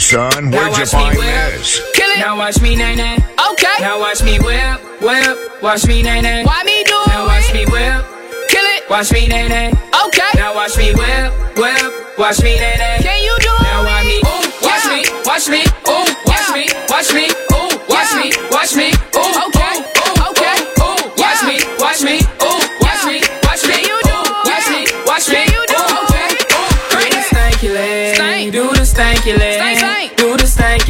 son. Where'd you find this? Kill it. Now watch me, nay, nay. Okay. Now watch me whip, whip. Watch me, nay, nay. Why me do Now watch me whip. Kill it. Watch me, nay, nay. Okay. Now watch me whip, whip. Watch me, nay, nay. Can you do now it? Now watch me. Ooh, watch yeah. me, watch me. Ooh, watch yeah. me, watch me. Ooh, watch yeah. me, watch me.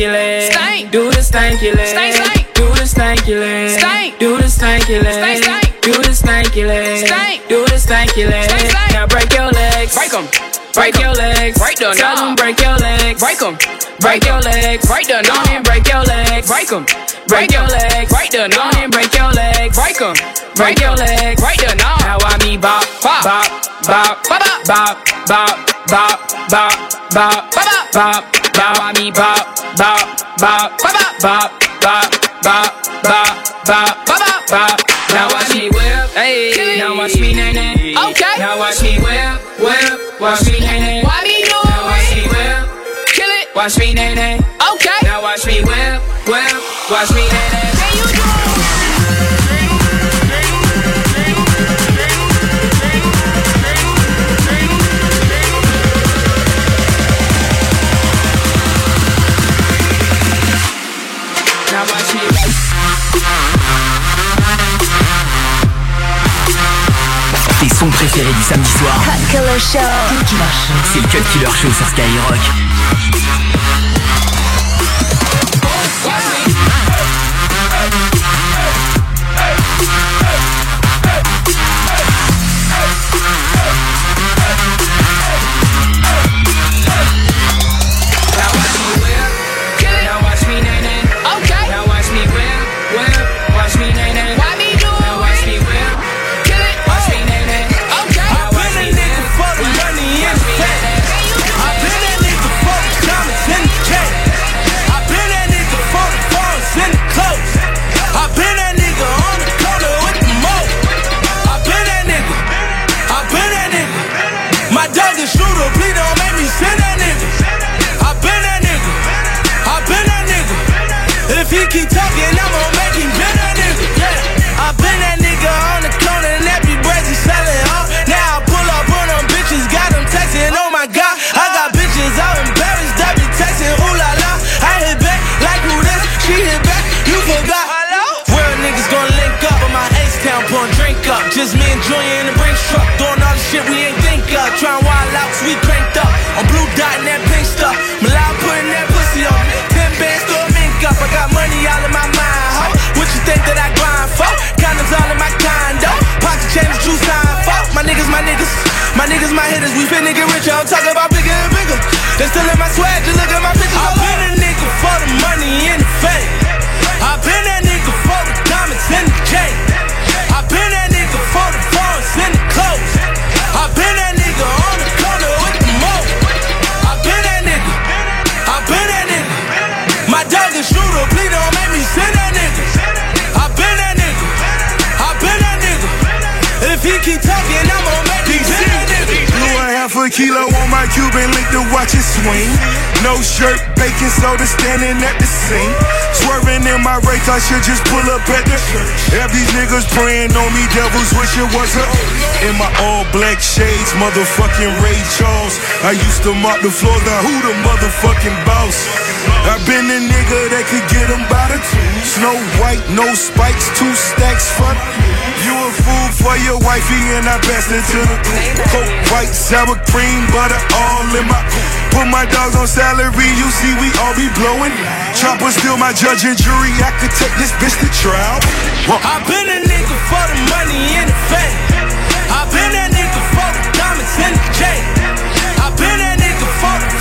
Stanky leg. Do the stanky leg. Do the stanky leg. Do the stanky leg. Do the stanky leg. Do the stanky leg. Now break your legs. Break 'em. Break your legs. Break the Tell them break your legs. Break them. Break your legs. Break the knob and break your legs. Break them. Break your legs. Break the knob and break your legs. Break them. Break your legs. Break the knob. Now I me bop, bop, bop, bop, bop, bop, bop, bop, bop, bop, bop. Now I me bop, bop, bop, bop, bop, bop, bop, bop, bop, bop, bop. Now watch me whip, hey. Now watch me nay nay. Okay. Now watch me whip, whip. Watch me, nay, nay. Why me do now watch me whip. Kill it. Watch me, nay, nay. Okay. Now watch me whip, whip. Watch me, nay, nay. Can you do Tes sons préférés du samedi soir. Cut Killer Show. C'est le Cut Killer Show sur Skyrock. We finna get richer. I'm talking about bigger and bigger. They still in my swag, kilo on my Cuban link to watch it swing. No shirt, baking soda standing at the sink. Swerving in my race, I should just pull up at the Have these niggas praying on me, devils wish it was her. In my all black shades, motherfucking Ray Charles. I used to mop the floor, now who the motherfucking boss? I been the nigga that could get them by the two. Snow white, no spikes, two stacks front. You a fool for your wifey and I passed it to the coke white, sour cream, butter all in my Put my dogs on salary, you see we all be blowing. Chopper still my judge and jury, I could take this bitch to trial. I've been a nigga for the money and the fame. I been that nigga for the diamonds and the chain. I been that nigga for the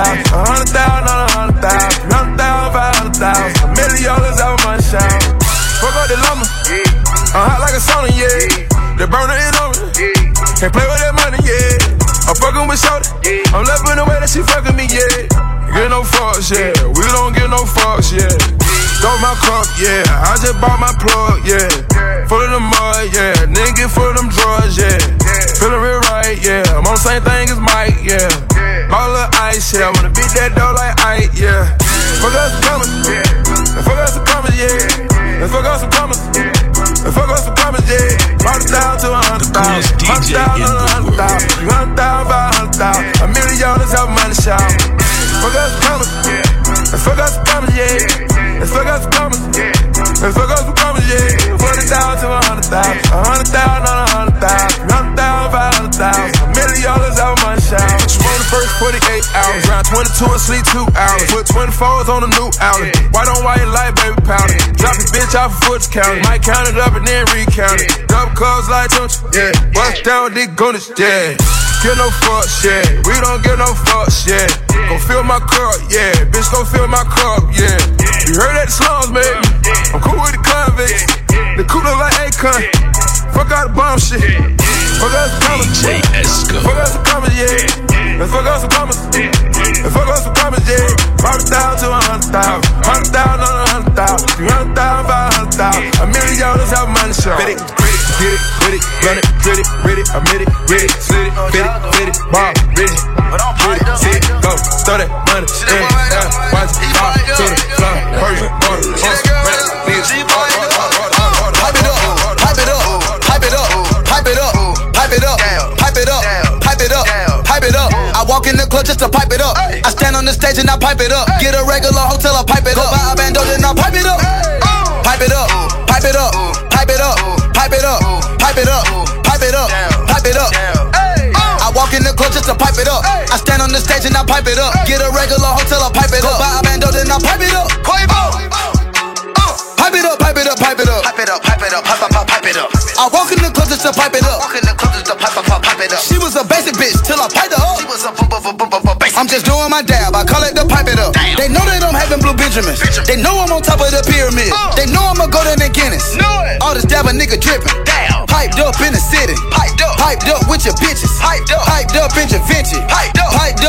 thousand. A hundred thousand on a hundred thousand. Hundred thousand, five hundred thousand. A million dollars out money shout. Fuck up the lumber. I'm hot like a sauna, yeah. The burner on me. Can't play with that money, yeah. I'm fucking with Shorty. I'm loving the way that she fucking me, yeah. Get no fucks, yeah. We don't get no fucks, yeah. Throw my cup, yeah. I just bought my plug, yeah. Full of the mud, yeah. Nigga full of them drugs, yeah. Feeling real right, yeah. I'm on the same thing as Mike, yeah. Ball of ice, yeah. I wanna beat that dough like Ike, yeah. Fuck us some commas, yeah. Fuck us some commas, yeah. Fuck us some commas, yeah. Fuck us some commas, yeah. It down to a hundred thousand. Hundred thousand, a hundred thousand. Hundred thousand, five hundred thousand. A million dollars out money shop. Fuck us commas. And fuck us commas, yeah. Fuck us commas. And fuck us commas, yeah. Forty thousand to a hundred thousand. A hundred thousand 48 hours. Round 22 and sleep two hours. Put 24s on the new outlet. White on white light, baby powder. Drop a bitch off of Fulton County. Might count it up and then recount it. Double cubs like don't you? Yeah. Bust down with these gunners, yeah. Get no fucks, yeah. We don't get no fucks, yeah. Go fill my cup, yeah. Bitch, go fill my cup, yeah. You heard that the slums, baby. I'm cool with the convicts. The cool look like Akon. Fuck out the bomb shit. Fuck out the commas. Fuck out the commas, yeah. And fuck out some commas. And fuck out some commas, yeah. It down to a hundred thousand. Hundred thousand on a hundred thousand. Three hundred thousand, five hundred thousand. A million dollars out money show. Get it, get it, get it, run it, get it, ready, admit it, get it, slit it, fit it, fit it, bomb, ready. Get it, it, go, throw that money in, watch it, fall to the floor, hurry, order, uh, club just to pipe it up. I stand on the stage and I pipe it up. Get a regular hotel, I pipe it Go up. Buy a bando, then I pipe it up. Pipe it up, pipe it up, pipe it up, pipe it up, pipe it up, pipe it up, pipe it up. I walk in the club just to pipe it up. I stand on the stage and I pipe it up. Get a regular hotel, I pipe it Go up. Buy a bando, then I pipe it up. Pipe it up, pipe it up, pipe it up. Pipe it up, pipe it up, pipe, pipe, pipe it up. I walk in the club just to pipe it up. Walk in the club just to pipe, pipe it up. She was a basic bitch till I piped her up. She was a basic. I'm just doing my dab, I call it the pipe it up. Damn. They know that I'm having blue Benjamins. Benjamin. They know I'm on top of the pyramid. Uh. They know I'ma go Guinness. Know it. All this dab a nigga dripping. Damn. Piped up in the city. Piped up. Piped up with your bitches. Piped up. Piped up in your Vinci. Piped up. Piped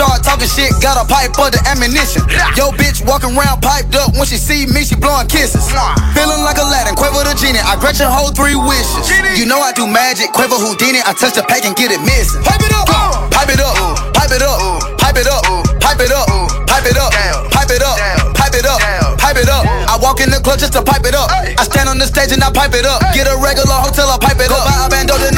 start talking shit, got a pipe for the ammunition. Yo bitch walking around piped up. When she see me, she blowing kisses. Feeling like Aladdin, Quavo the genie. I your whole three wishes. You know I do magic, Quavo Houdini. I touch the pack and get it missing. Pipe it up, Uh. pipe it up, pipe it up, pipe it up, pipe it up, pipe it up, pipe it up, pipe it up, pipe it up. I walk in the club just to pipe it up. I stand on the stage and I pipe it up. Get a regular hotel, I pipe it up. Buy a bando, then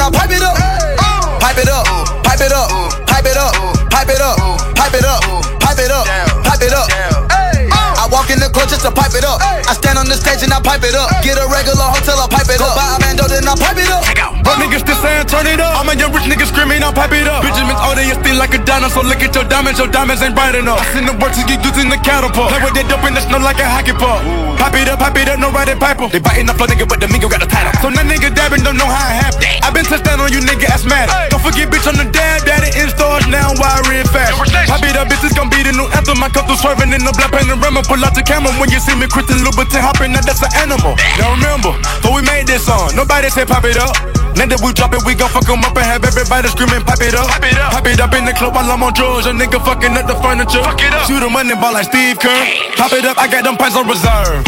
in the club just to pipe it up. I stand on the stage and I pipe it up. Get a regular hotel, I pipe it up. Go buy a bando, then I pipe it up. Bro, niggas still saying turn it up. I'm a young rich nigga screaming, I'll pipe it up. Benjamin's all they still like a dinosaur. Look at your diamonds, your diamonds ain't bright enough. I seen the work to get used in the catapult. Play with that dope in the snow like a hockey puck. Pipe it up, pipe it up, no riding piper. They biting the flow, nigga, but the Migo got the title. So now nigga dabbing don't know how it happened. I been touched down on you, nigga, asthmatic. Don't forget, bitch, on the dab, daddy in stores now, wiring fast. Pipe it up, bitch, it's gonna be the new anthem. I come through swerving in the black panorama. Pull out the camera when you see me, Christian Louboutin hopping, now that's an animal. Now remember, before we made this song, nobody said pop it up. Now that we drop it, we gon' fuck 'em up and have everybody screaming, pipe it up. Pipe it up. Pipe it up in the club while I'm on drugs. A nigga fucking up the furniture. Fuck it up. Shoot 'em money ball like Steve Kerr. Pop it up, I got them pipes on reserve.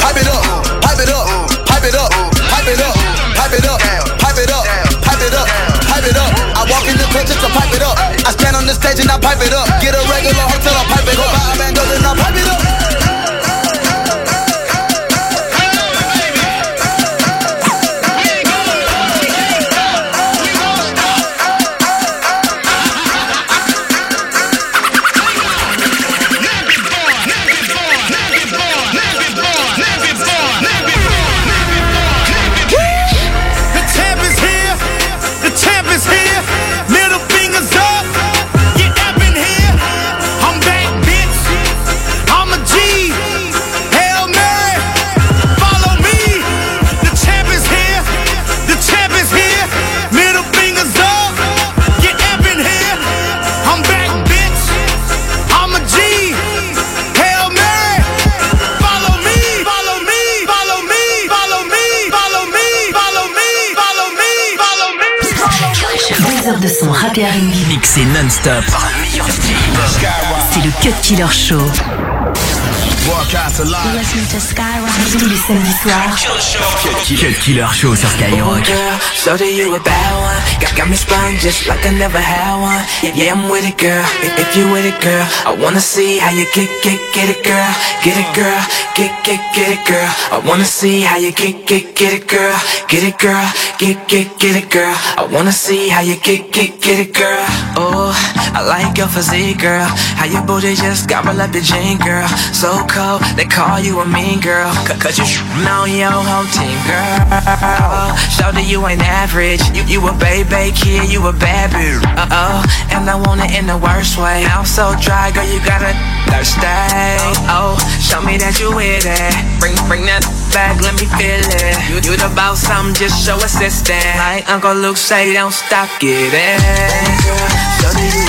Pipe it up, pipe it up, pipe it up, pipe it up, pipe it up, pipe it up, pipe it up, pipe it up. I walk in the club just to pipe it up. I stand on the stage and I pipe it up. Get a regular hotel, I pipe it up. Buy a bando, then I pipe it up. C'est non-stop. C'est le Cut Killer Show. C'est le Cut Killer Show. Tous les samedis soirs. Cut Killer Show sur Skyrock. girl, so that you a bad one. Got, got me spun just like I never had one. Yeah, yeah, I'm with it, girl. If, if you with it, girl, I wanna see how you get, get, get it, girl. Get it, girl. Get, get, get it, girl. I wanna see how you get, get, get it, girl. Get it, girl. Get, get, get it, girl. I wanna see how you get, get, get it, girl. Oh, I like your physique, girl. How your booty just got my like the jean, girl. So cold, they call you a mean girl. Cause, you know your whole team, girl. Show that you ain't average. You, you a baby kid, you a bad bitch. Uh oh, and I want it in the worst way. I'm so dry, girl, you gotta thirsty. Oh, show me that you with it. Bring, bring that back, let me feel it. You, you the boss, something, just show assistance. Like Uncle Luke say, don't stop, get it. Girl,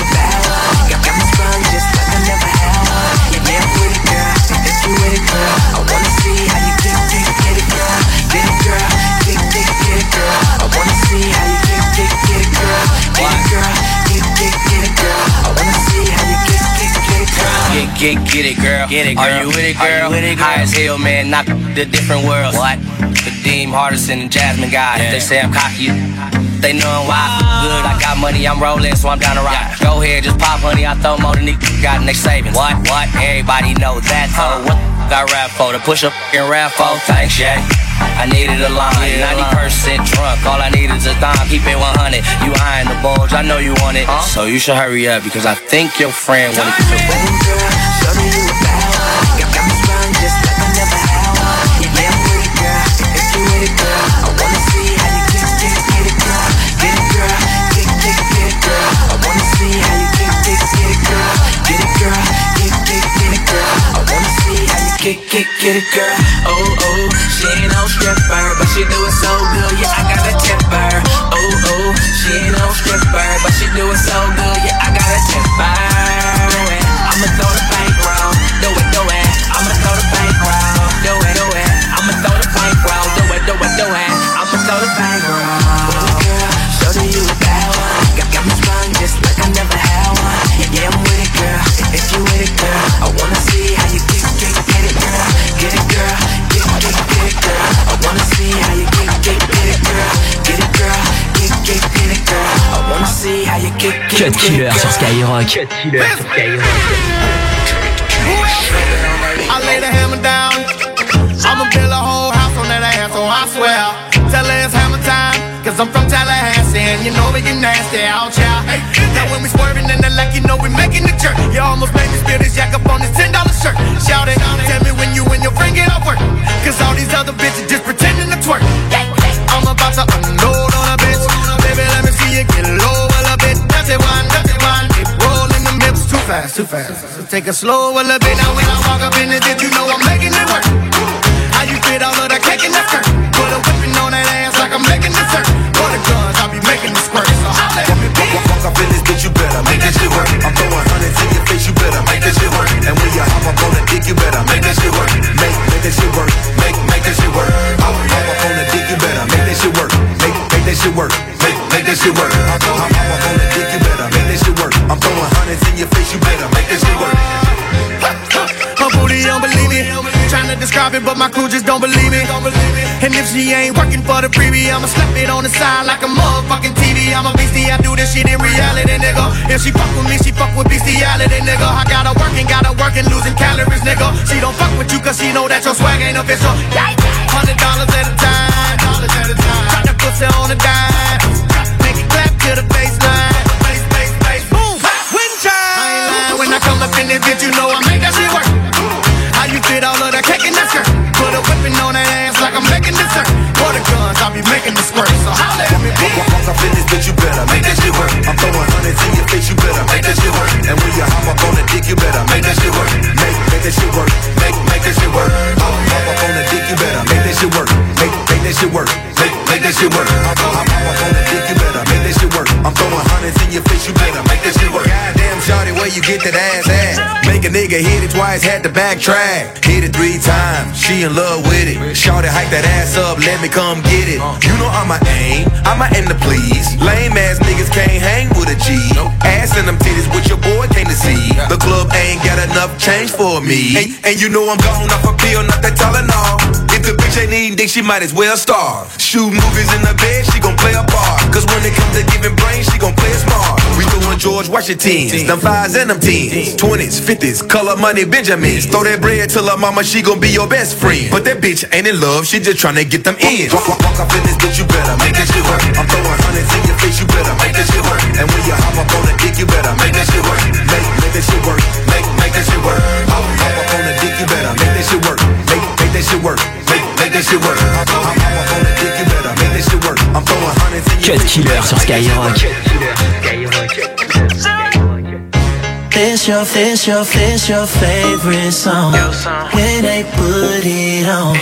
Get, it, girl. Get it, girl. Are you with it, girl? With it, girl? High as hell, man. Knock the different worlds. What? Kadeem Hardison and Jasmine guys. They say I'm cocky. They know why. Good, I got money, I'm rolling, so I'm down to ride. Go ahead, just pop honey. I throw more than these got in they savings. What? What? Everybody know that. So what got rap for? To push up and rap for? Thanks, yeah. I needed a line, 90% drunk. All I need is a dime, keep it 100. You eyeing the bulge, I know you want it. So you should hurry up because I think your friend wanna get it, girl. Oh, oh, she ain't no stripper, but she do it so good, yeah, I gotta tip her. Oh, oh, she ain't no stripper, but she do it so good, yeah, I gotta tip her. I'ma throw the bank round, do it, do it. I'ma throw the bank round, do it, do it. I'ma throw the bank round, do it, do it, do it. I'ma throw the bank round. Girl, show you a bad one. Got, me sprung just like I never had one. Yeah, I'm with it, girl. If you with it, girl, I wanna see how Cut get it, Killer girl. sur Skyrock. Cut Killer sur Skyrock. I lay the hammer down. I'ma build a whole house on that ass, so I swear. Tell her it's hammer time, cause I'm from Tallahassee, and you know we get nasty out, child. Now when we swerving in the like, you know we making the jerk. You almost made me spill this yak up on this $10 shirt. Shout it, out, tell me when you and your friend get off work. Cause all these other bitches just pretending to twerk. I'm about to fast, too fast. So take it slow a little bit. Now when I walk up in this bitch, you know I'm making it work. How you fit all of that cake in that skirt? Put a whipping on that ass like I'm making dessert. For the guns, I'll be making the squirt. So holla at me, bitch. Walk up in this bitch, you better make that shit work. I'm throwing hundreds in your face, you better make that shit work. And when you hop up on the dick, you better make that shit work. Make, make that shit work. Make, make that shit work. Hop, hop up on the dick, you better make that shit work. Make, make that shit work. Make, make that shit work. Hop, hop up on the dick, you better make that shit work. I'm throwing Trying to describe it, but my crew just don't believe me. And if she ain't working for the preview, I'ma slap it on the side like a motherfucking TV. I'm a beastie, I do this shit in reality, nigga. If she fuck with me, she fuck with bestiality, nigga. I gotta work and gotta work and losing calories, nigga. She don't fuck with you cause she know that your swag ain't official. Hundred dollars at a time. Drop that pussy on the dime. Make it clap to the baseline. Boom. Wind chime. I ain't lying when I come up in this bitch, you know I make that shit work. Whipping on that ass like I'm making dessert. For the guns, I'll be making the squirt. So holla at me, bitch. Up in this bitch, you better make that shit work. I'm throwing hundreds in your face, you better make that shit work. And when you hop up on the dick, you better make that shit work. Make, make that shit work. Make, make that shit work. Hop, up on the dick, you better make that shit work. Make, make that shit work. Make, make that shit work. Hop, hop, hop up on the dick, you better make that shit work. I'm throwing hundreds in your face, you better make that shit work. Goddamn, shawty, where you get that ass a nigga hit it twice, had to backtrack. Hit it three times, she in love with it. Shawty, hike that ass up, let me come get it. You know I'ma aim, I'ma aim to please. Lame ass niggas can't hang with a G. Ass in them titties, what your boy came to see. The club ain't got enough change for me. And, and you know I'm gone off a pill, not that Tylenol. If the bitch ain't eating dick, she might as well starve. Shoot movies in the bed, she gon' play a part. Cause when it comes to giving brains, she gon' play it smart. We doing George Washingtons, them fives and them tens, twenties, fifties, color money Benjamins. Throw that bread till her mama, she gon' be your best friend. But that bitch ain't in love, she just tryna get them in. Walk, walk, walk up in this bitch, you better make that shit work. I'm throwing hundreds in your face, you better make that shit work. And when you hop up on the dick, you better make that shit work. Make, make that shit work. Make, make that shit work. Hop, hop up on the dick, you better make that shit work. Make, make that shit work. Make, make that shit work. Hop, hop, hop up on the dick, you better make that shit work. I'm throwing hundreds in your Cut Killer sur Skyrock. This your, this your, this your favorite song. When they put it on,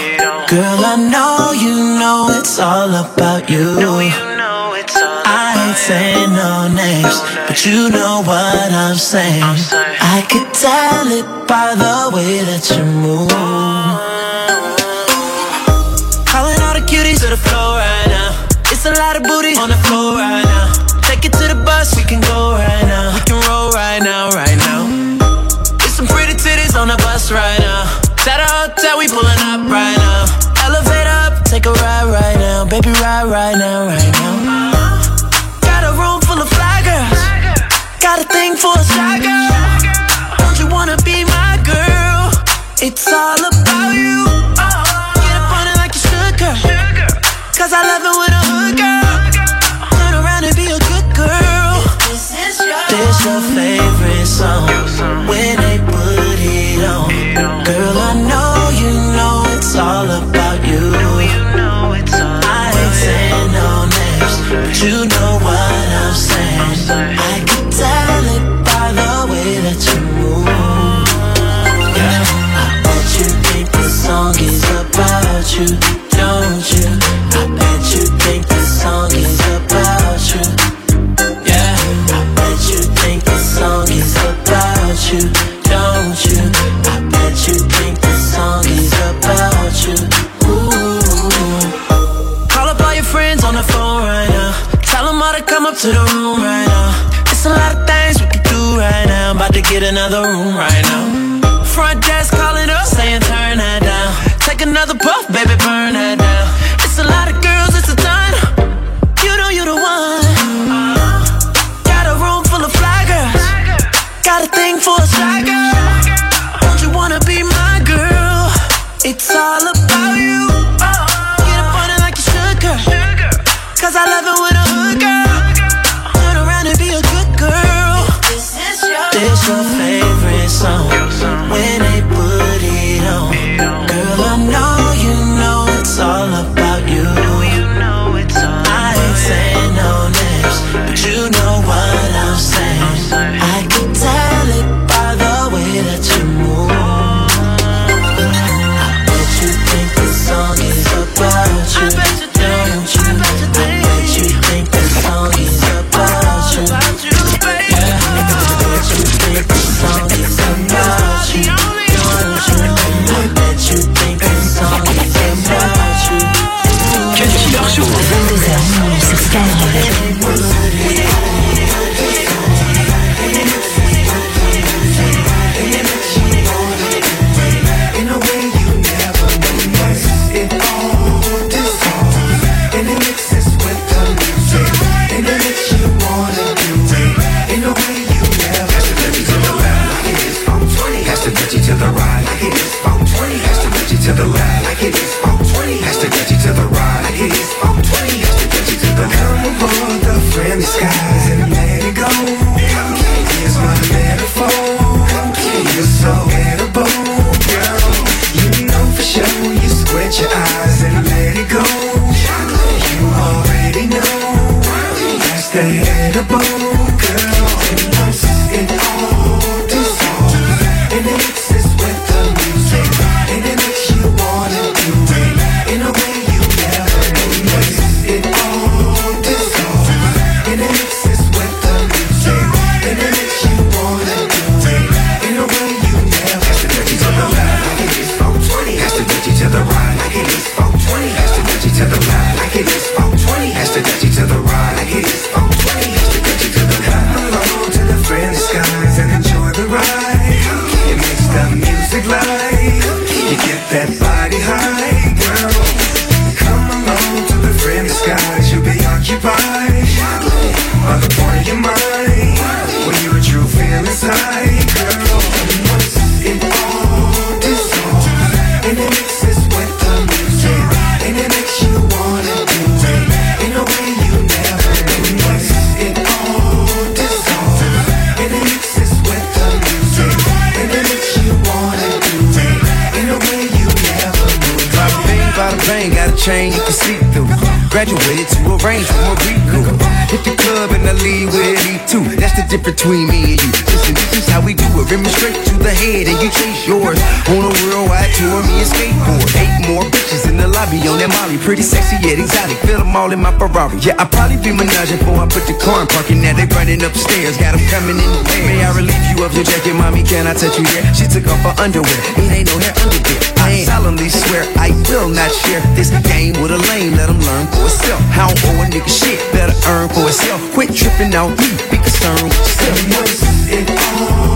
girl, I know you know it's all about you. I ain't saying no names, but you know what I'm saying. I could tell it by the way that you move. Calling all the cuties to the floor right now. It's a lot of booty on the floor right now. Take it to the bus, we can go right Right now, right now. Got a room full of fly girls. Got a thing for a shy girl. get another room right On a worldwide tour, me and skateboard. Eight more bitches in the lobby on that molly. Pretty sexy yet exotic. Feel them all in my Ferrari. Yeah, I probably be menaging before I put the car in parking. Now they running upstairs. Got them coming in the air. May I relieve you of your jacket, mommy? Can I touch you there? She took off her underwear. It ain't no hair under there. I solemnly swear I will not share this game with a lame. Let them learn for itself. How owe a nigga shit. Better earn for itself. Quit tripping out me. Be concerned with yourself. It all.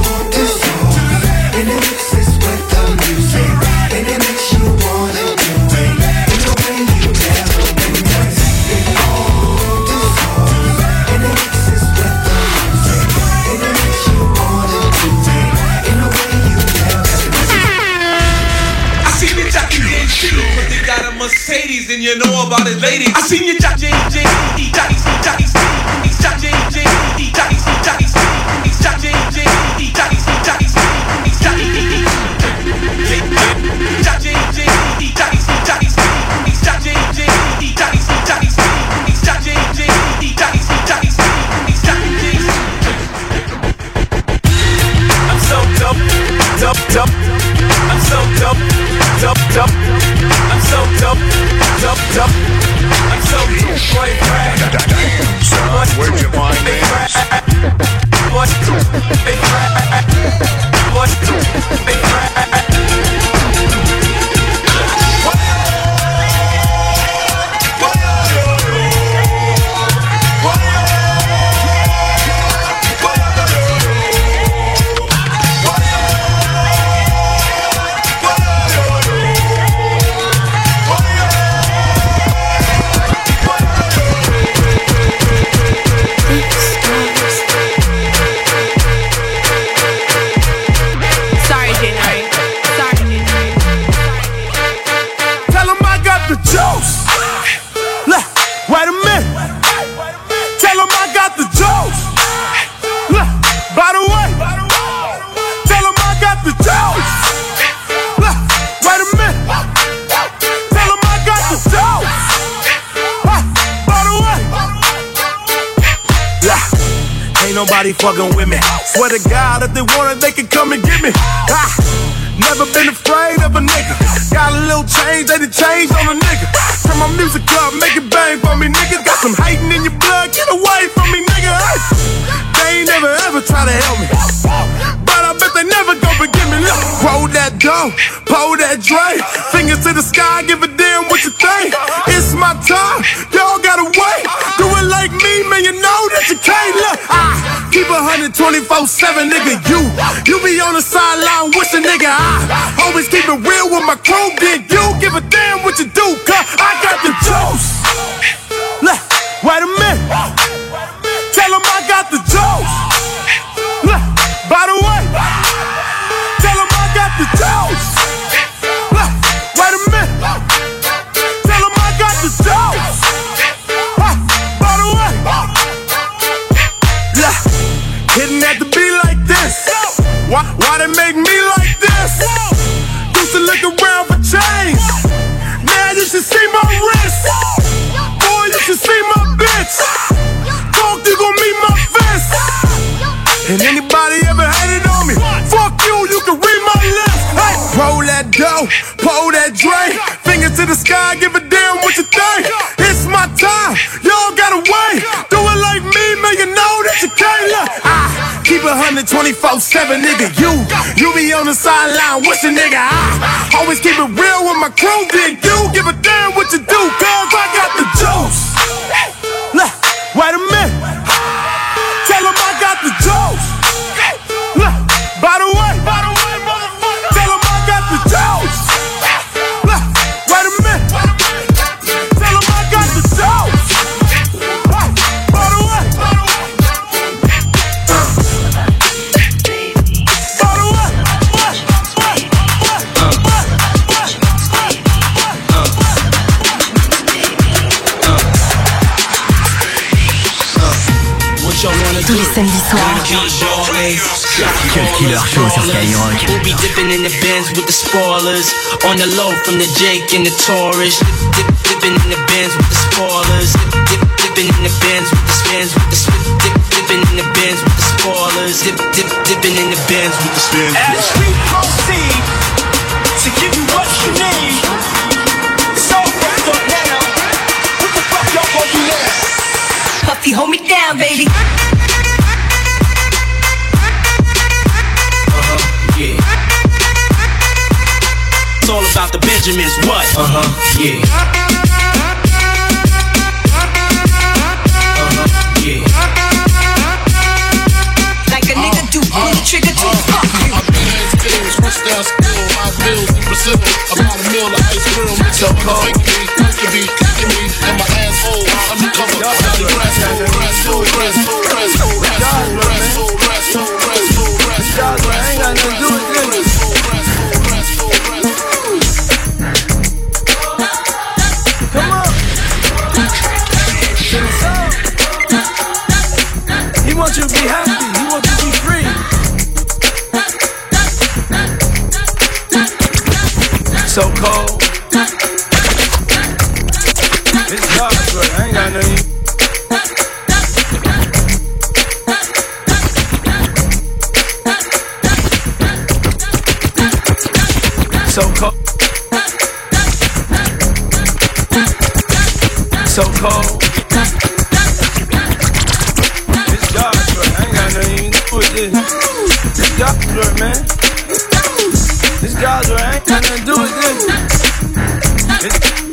And you know about it, ladies. I seen you jockey, jockey, jockey, jockey. Where'd you find this? Big Big. Nobody fucking with me. Swear to God, if they want it, they can come and get me. Ah, never been afraid of a nigga. Got a little change, they done changed on a nigga. Turn my music up, make it bang for me, nigga. Got some hating in your blood, get away from me, nigga. Hey, they ain't never ever try to help me. But I bet they never gon' forgive me. Look, roll that dough, pull that Dre. Fingers to the sky, give a damn what you think. It's my time, y'all gotta wait. Do it like me, man, you know that you can't. Look, I keep a 124 7, nigga. You, you be on the sideline wishing, nigga. I always keep it real with my crew. Then you give a damn what you do, spoilers. On the low from the Jake and the Taurus. Dip, dip, dipping in the Benz with the spoilers. Dip, dip, dipping in the Benz with the spins with the spit. Dip, dipping in the Benz with the spoilers. Dip, dip, dipping in the Benz with the spins. As we proceed to give you what you need. So, fuck now. What the fuck y'all gonna do now? Puffy, hold me down, baby. It's all about the Benjamins, what? Uh huh, yeah. Uh-huh, yeah. Like a nigga do, pull the trigger to fuck you. I've been in skills, rich down skill, my bills in Brazil. About a meal of ice cream, mix up with me, used to be kicking me, and my asshole undercover. Got the grass full, grass full, grass full, grass full, grass full, grass full, grass full, grass full, grass full, grass full, grass full, grass be happy. got dirt, man. This geyser ain't got nothing to do with this. It's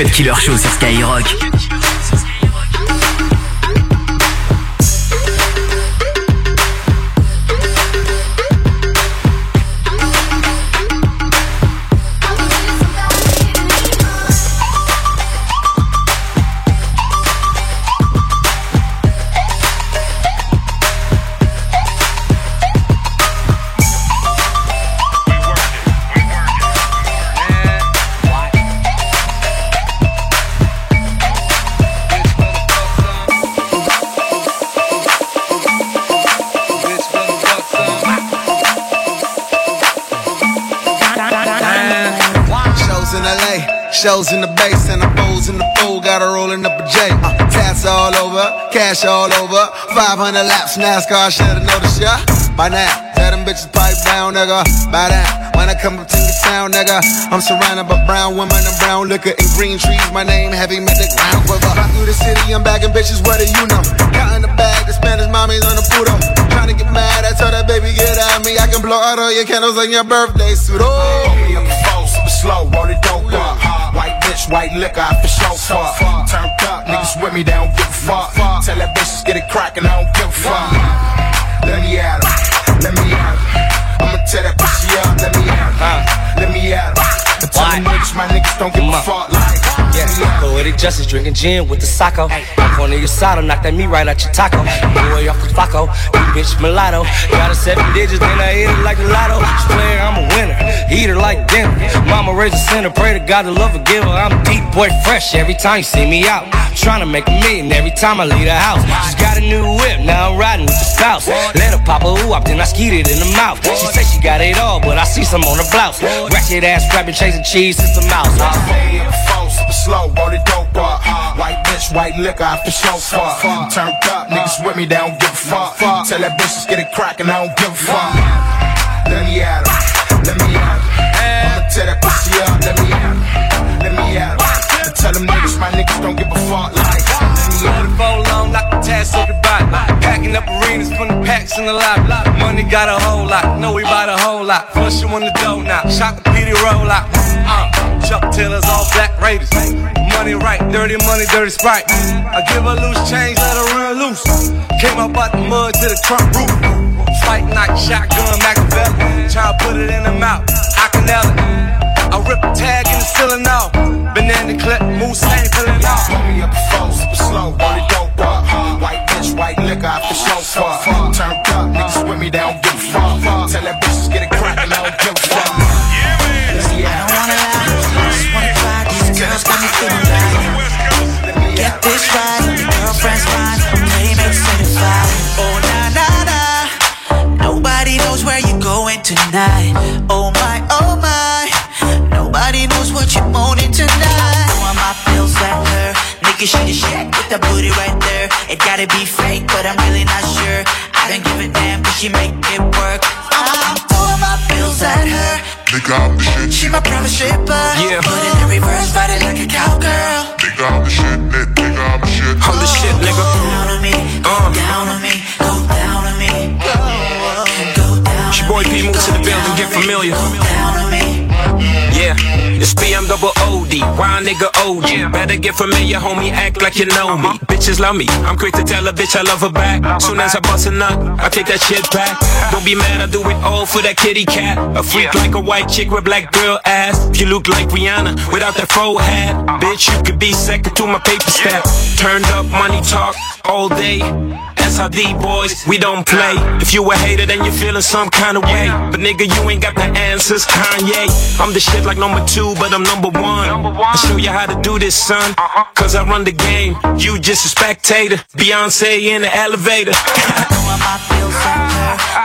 Cut Killer Show sur Skyrock. J. Uh, tats all over, cash all over. 500 laps, NASCAR, should've noticed ya by now. Tell them bitches pipe down, nigga. By now, when I come up to the town, nigga, I'm surrounded by brown women and brown liquor and green trees. My name heavy, make the ground quiver. Ride through the city, I'm bagging bitches, what do you know? Counting the bag, the Spanish mommy's on the puto. Trying to get mad, I tell that baby, get at me. I can blow out all your candles on your birthday suit. Oh. up the phone, super slow, roll the dope up. White white liquor, I for sure fuck. Turned up, niggas with me, they don't give a fuck. Tell that bitch just get it crackin', I don't give a fuck. Let me at her, let me at her. I'ma tell that pussy up, let me at her, let me at her. And tell them niggas, my niggas don't give a fuck like. Yeah, poetic justice, drinking gin with the sacco. Up on your side, knock that meat right out your taco. Boy off the Flacco, you bitch mulatto. Got a seven digits, then I hit it like a lotto. Swear I'm a winner, eat her like dinner. Mama raised a sinner, pray to God to love a giver. I'm deep boy fresh every time you see me out. Trying to make a million every time I leave the house. Just got a new whip, now I'm riding with the spouse. Let her pop a up, then I skeet it in the mouth. She say she got it all, but I see some on her blouse. Ratchet ass rapping, chasing cheese, it's a mouse. Super slow, roll the dope up. White bitch, white liquor, I for sure fuck. Turned up, niggas with me, they don't give a fuck. Tell that bitch just get it crackin', I don't give a fuck. Let me at her, let me at her. I'ma tell that pussy up, let me at her, let me at. And tell them niggas, my niggas don't give a fuck like. Let me at phone long, knock the task off the body. Packing up arenas the packs in the lobby. Money got a whole lot, know we bought a whole lot. Flush you on the dough now, shot the PD roll out. Uh, Chuck Taylor's all black Raiders. Money right, dirty money, dirty sprite. I give her loose change, let her run loose. Came up out the mud to the trunk roof. Fight night, shotgun, Machiavelli. Try to put it in the mouth, I can nail it. I rip the tag in the ceiling off. Banana clip, moose ain't pulling off. Put me up the phone, super slow, roll the dope up. White bitch, white liquor, for sure fuck. Turned up, niggas with me, they don't give a fuck. Tell that bitches get it crackin', I don't give a fuck. It be fake, but I'm really not sure. I don't give a damn, but she make it work. I'm, throwing my bills at her. The shit. She my private shipper. Yeah. Put it in reverse, ride it like a cowgirl. I'm the shit, nigga. lick out the shit. Hold oh, the shit, nigga. Go down on me, go uh. down on me, go down on me. Go, go down on me. Your boy P, move to the building, get familiar. Go down on me it's PM double OD, why nigga OG? Better get familiar, homie, act like you know me. Bitches love me, I'm quick to tell a bitch I love her back. Soon as I bust a nut, I take that shit back. Don't be mad, I do it all for that kitty cat. A freak like a white chick with black girl ass. If you look like Rihanna without that faux hat, bitch, you could be second to my paper stack. Turned up money talk all day. SID boys, we don't play. If you a hater, then you're feeling some kind of way. But nigga, you ain't got the answers, Kanye. I'm the shit like number two, but I'm number one. I show you how to do this, son. Cause I run the game, you just a spectator. Beyonce in the elevator.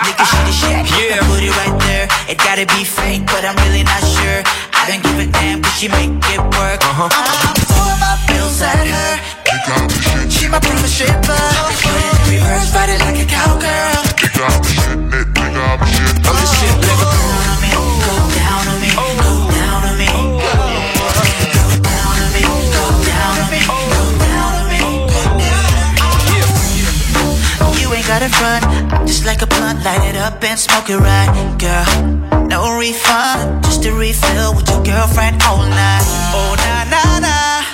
Nigga, she the shit. Yeah. Put it right there. It gotta be fake, but I'm really not sure. I don't give a damn, cause she make it work. Uh-huh. I'm throwing my bills at her. She my prima stripper. Put it in reverse, ride it like a cowgirl. I'm the shit, nigga. Go down on me, go down on me. Go down on me, go down on me, go down on me. You ain't got a front, I'm just like a blunt, light it up and smoke it right, girl. No refund, just a refill with your girlfriend all night. Oh na na na,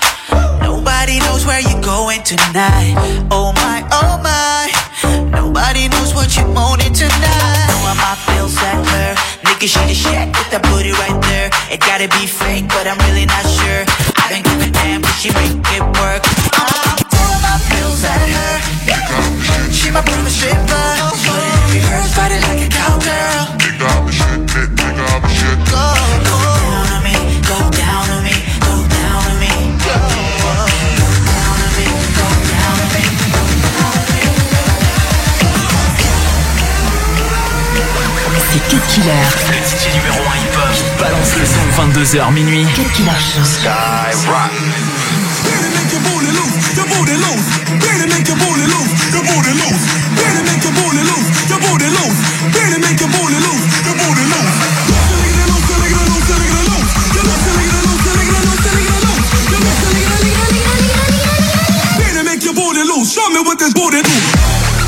nobody knows where you're going tonight. Oh my, oh my, nobody knows what you're moaning tonight. Know how my at her, nigga she the shit with that booty right there. It gotta be fake, but I'm really not sure. I don't give a damn, but she make it work. I'm throwing my bills at her. She my prima stripper. Put it in reverse, ride it like a cowgirl. Go, go down on Cut Killer. Le DJ numéro 1 hip-hop qui balance le son 22h minuit. Cut Killer Show. Skyrock. make your booty loose, your booty loose. Baby, make your booty loose, your booty loose. Baby, make your booty loose, your booty loose. Baby, make your booty loose, your booty loose. Baby, make your booty loose. Show me what this booty do.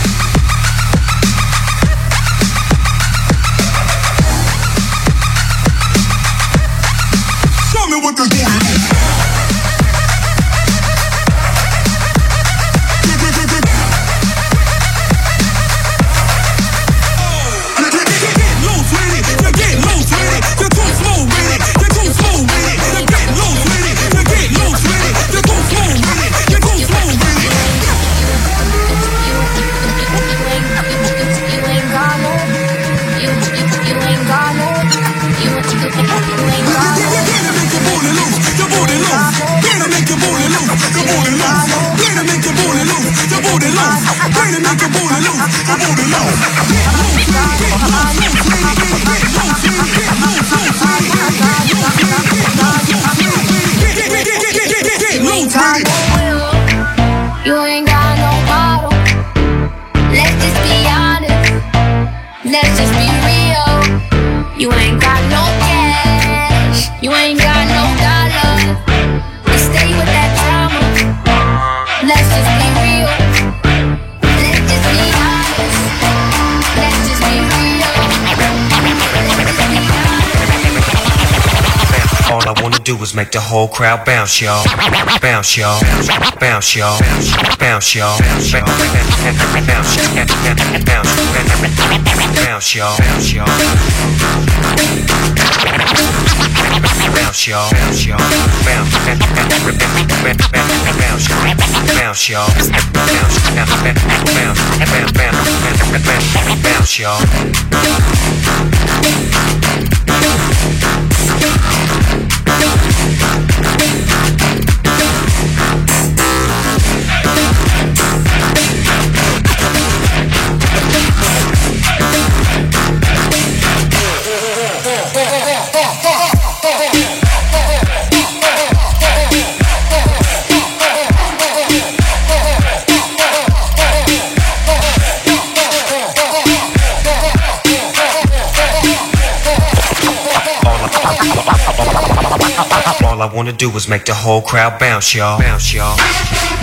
Do is make the whole crowd bounce, y'all. Bounce, y'all. Bounce, y'all. bounce y'all. Bounce, bounce y'all. Bounce, bounce, bounce, bounce, y'all. Bounce, y'all. Bounce, y'all. Bounce, y'all. Bounce, bounce, bounce, y'all. Bounce, bounce, bounce, y'all. All I wanna do is make the whole crowd bounce, y'all. Bounce, y'all.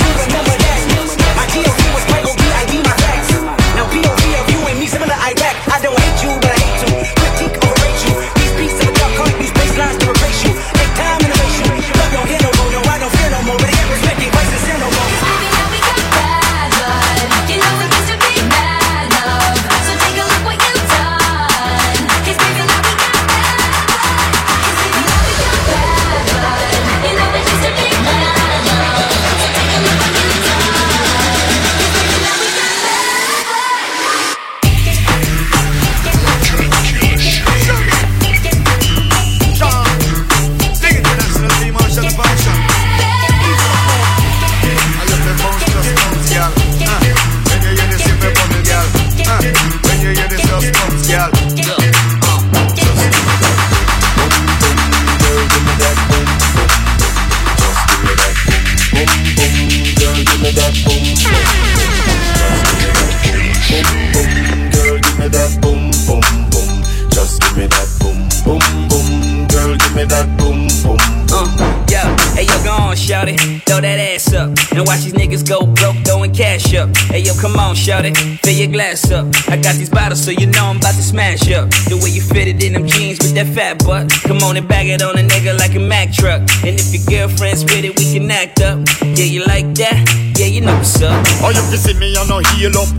shout it. Fill your glass up. I got these bottles, so you know I'm about to smash up. The way you fit it in them jeans with that fat butt. Come on and bag it on a nigga like a Mack truck. And if your girlfriend's with it, we can act up. Yeah, you like that? Yeah, you know what's up. Oh, you can see me, I no heal up.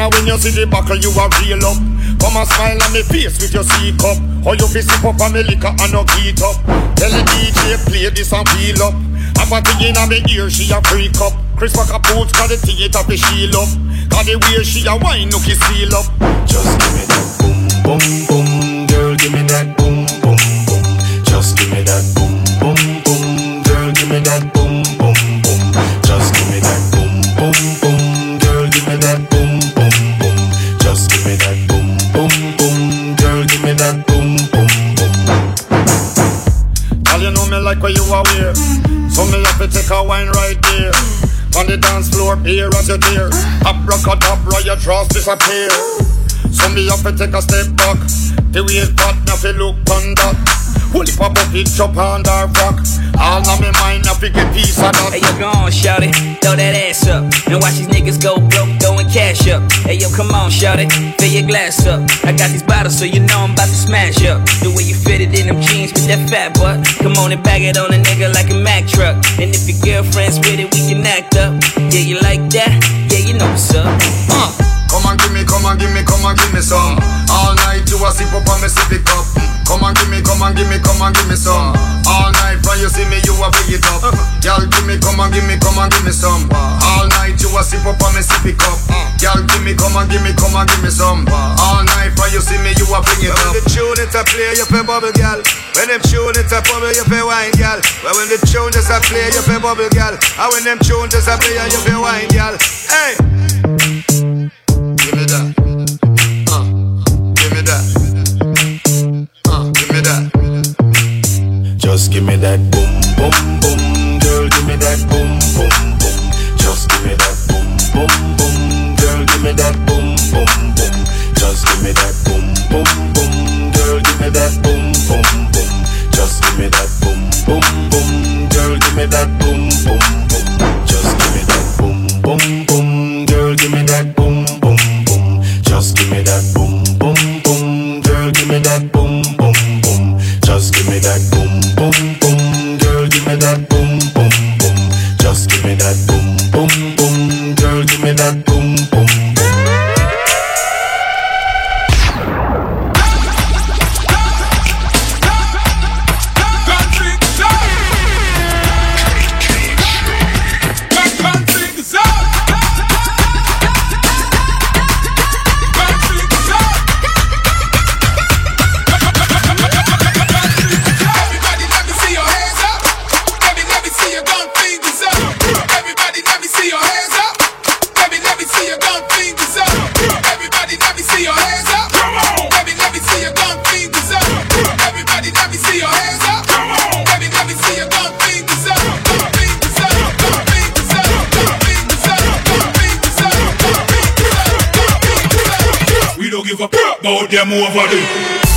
And when you see the buckle, you are real up. Come and smile on me face with your C cup. Or you fi sip up on me liquor and no heat up. Tell the DJ play this and feel up. I'm a party in me ear, she a freak up. Chris Walker boots, cause the fi shield up. Cause the way she a wine, look seal up. Just give me that boom, boom, boom, girl, give me that boom, boom, boom. Just give me that boom, boom, boom, girl, give me that boom, Abracadabra, your trust disappear. So me have to take a step back. The way me, fi look on that. Holy pop up, it chop on the rock. All of me mind, I fi get piece of that. Hey, yo, go on, shout it. Throw that ass up. And watch these niggas go broke, throwing cash up. Hey, yo, come on, shout it. Fill your glass up. I got these bottles, so you know I'm about to smash up. The way you fit it in them jeans with that fat butt. Come on and bag it on a nigga like a Mack truck. And if your girlfriend's with it, we can act up. Yeah, you like that? Yeah, you know what's up. Uh, come on, give me, come on, give me, come on, give me some. All night you a sip up on me sippy cup. Come and give me, come and give me, come and give me some. All night when you see me, you a pick it up. Girl, give me, come and give me, come and give me some. All night you a sip up on me sippy cup. Girl, give me, come and give me, come and give me some. All night when you see me, you a bring it up. When the tune it a play, you pay bubble girl. When them tune it a bubble, you pay wine girl. But when the tune just a play, you pay bubble girl. And when them tune just a play, you pay wine girl. Hey, Give me that. Just give me that boom, boom, boom, girl, give me that boom, boom, boom. Just give me that boom, boom, boom, girl, give me that boom, boom, boom. Just give me that boom, boom, boom, girl, give me that boom, boom, boom. Just give me that boom, boom, boom, girl, give me that boom, boom, a about them over there.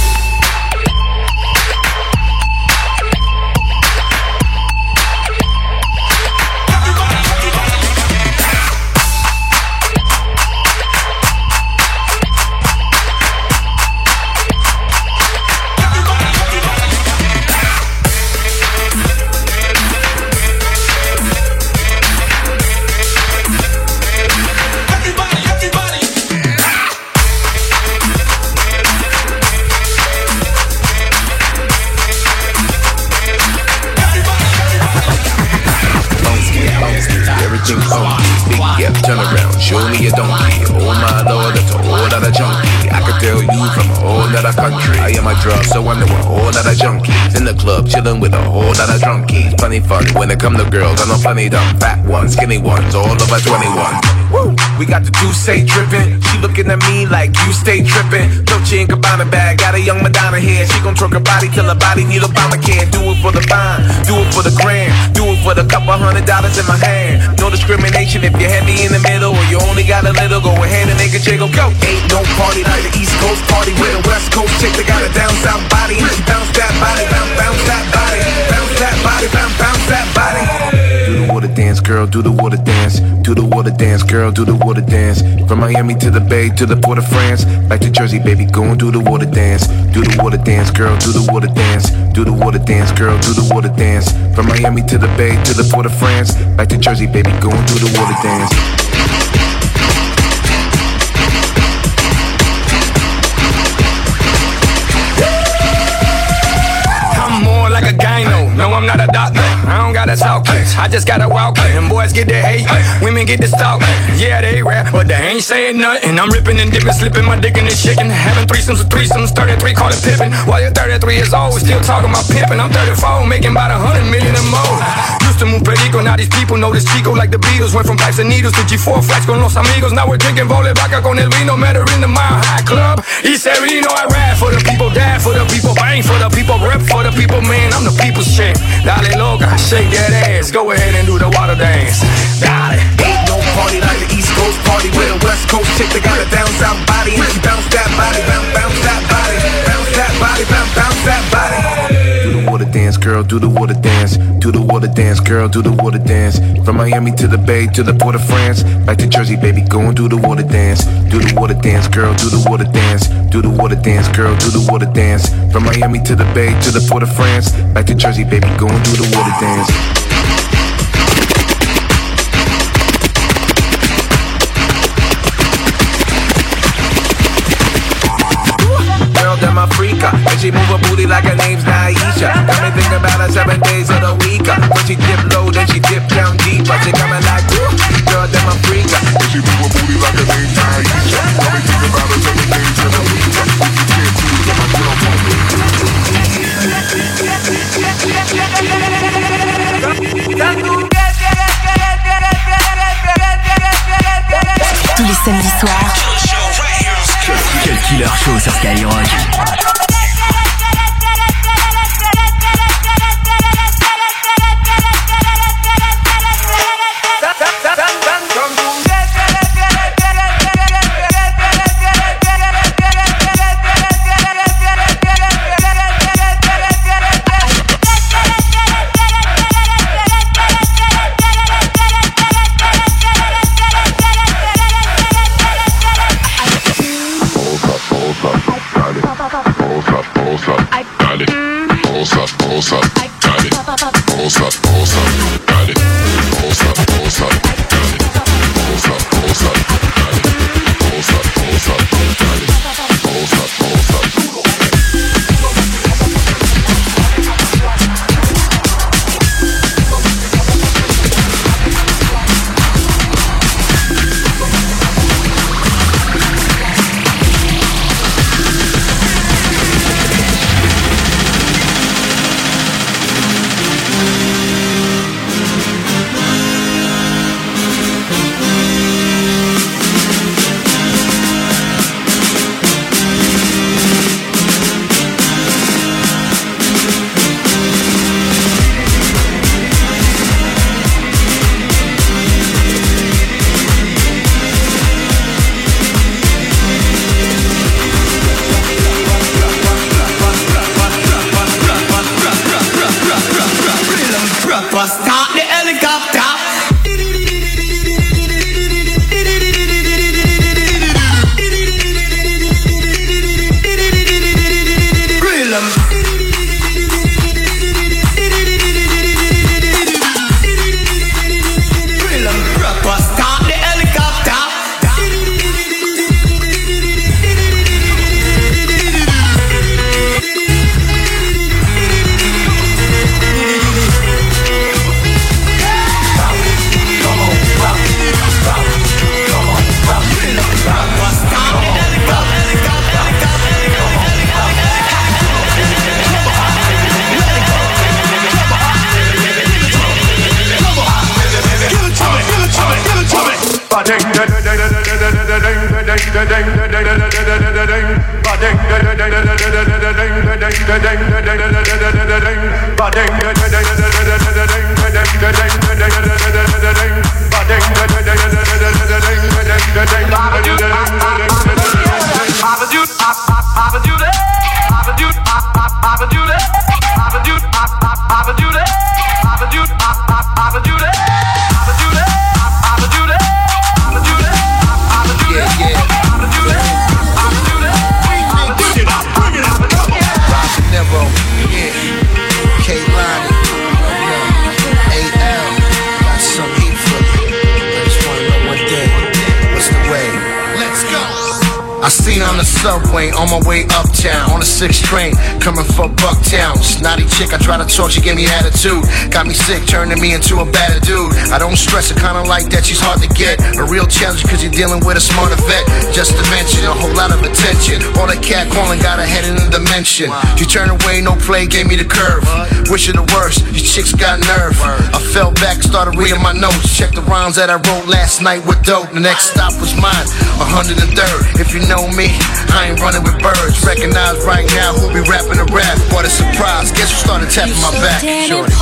Me a donkey. Oh my lord, that's a whole lot of junkie. I could tell you from a whole lot of country. I am a drug, so I know a whole lot of junkies. In the club, chillin' with a whole lot of drunkies. Plenty fun when it come to girls, I know plenty dumb fat ones, skinny ones, all over 21. Woo! We got the Douce drippin'. She looking at me like you stay trippin'. Dolce and Gabbana bag, got a young Madonna here. She gon' twerk her body till her body need Obamacare. Do it for the fine, do it for the grand, do it for the couple hundred dollars in my hand. No discrimination if you're heavy in the middle or you only got a little. Go ahead and make a jiggle, go. Ain't no party like the East Coast party with a West Coast chick that got a down south body. Bounce that body, bounce, bounce that body, bounce that body, bounce, bounce that body. Dance, girl, do the water dance. Do the water dance, girl, do the water dance. From Miami to the Bay to the Port-au-Prince. Back to Jersey, baby, go and do the water dance. Do the water dance, girl, do the water dance. Do the water dance, girl, do the water dance. From Miami to the Bay to the Port-au-Prince. Back to Jersey, baby, go and do the water dance. I'm more like a gyno. No, I'm not a doctor. Gotta talk. I just gotta walk. Them boys get the hate. Women get the stalk. Yeah, they rap, but they ain't saying nothing. I'm ripping and dipping, slipping my dick in the chicken. Having threesomes with threesomes, 33, call it pippin'. While you're 33 years old, still talking about pimping. I'm 34, making about a hundred million and more. To move perico, now these people know this Chico like the Beatles. Went from pipes and needles to G4 flats con los amigos. Now we're drinking vole vaca con el vino. Met her in the Mile High Club. He said, Reno, I rap for the people, die for the people, bang for the people, rep for the people, man. I'm the people's champ. Dale loca, shake that ass. Go ahead and do the water dance. Dale. Ain't no party like the East Coast party with a West Coast chick that got a down south body and she bounce that body, bounce, bounce that body, bounce that body, bounce, bounce that body. The water dance, girl, do the water dance. Do the water dance, girl, do the water dance. From Miami to the Bay to the Port-au-Prince. Back to Jersey, baby, go and do the water dance. Do the water dance, girl, do the water dance. Do the water dance, girl, do the water dance. From Miami to the Bay to the Port-au-Prince. Back to Jersey, baby, go and do the water dance. And she move her booty like her name's Naisha. Got me thinking about her seven days of the week. When she dip low, then she dip down deeper. She coming like, woo. Girl, them a freaka, and she move her booty like her name's Naisha. Got me thinking about her seven days of the week. When she dip low, then my girl Tous les samedis soirs. Cut Killer Show sur Skyrock. Subway on my way uptown. On the 6th train, coming for Bucktown. Snotty chick, I try to talk, she gave me attitude. Got me sick, turning me into a better dude. I don't stress her, kinda like that, she's hard to get. A real challenge, cause you're dealing with a smarter vet. Just to mention, a whole lot of attention. All that cat calling got her head in a dimension. She turned away, no play, gave me the curve. Wish her the worst, these chicks got nerve. I fell back, started reading my notes. Checked the rhymes that I wrote last night with dope. The next stop was mine, 103rd. If you know me, I ain't running with birds. Recognize right now who be rapping the rap. What a surprise, guess who started tapping my back? Shorty.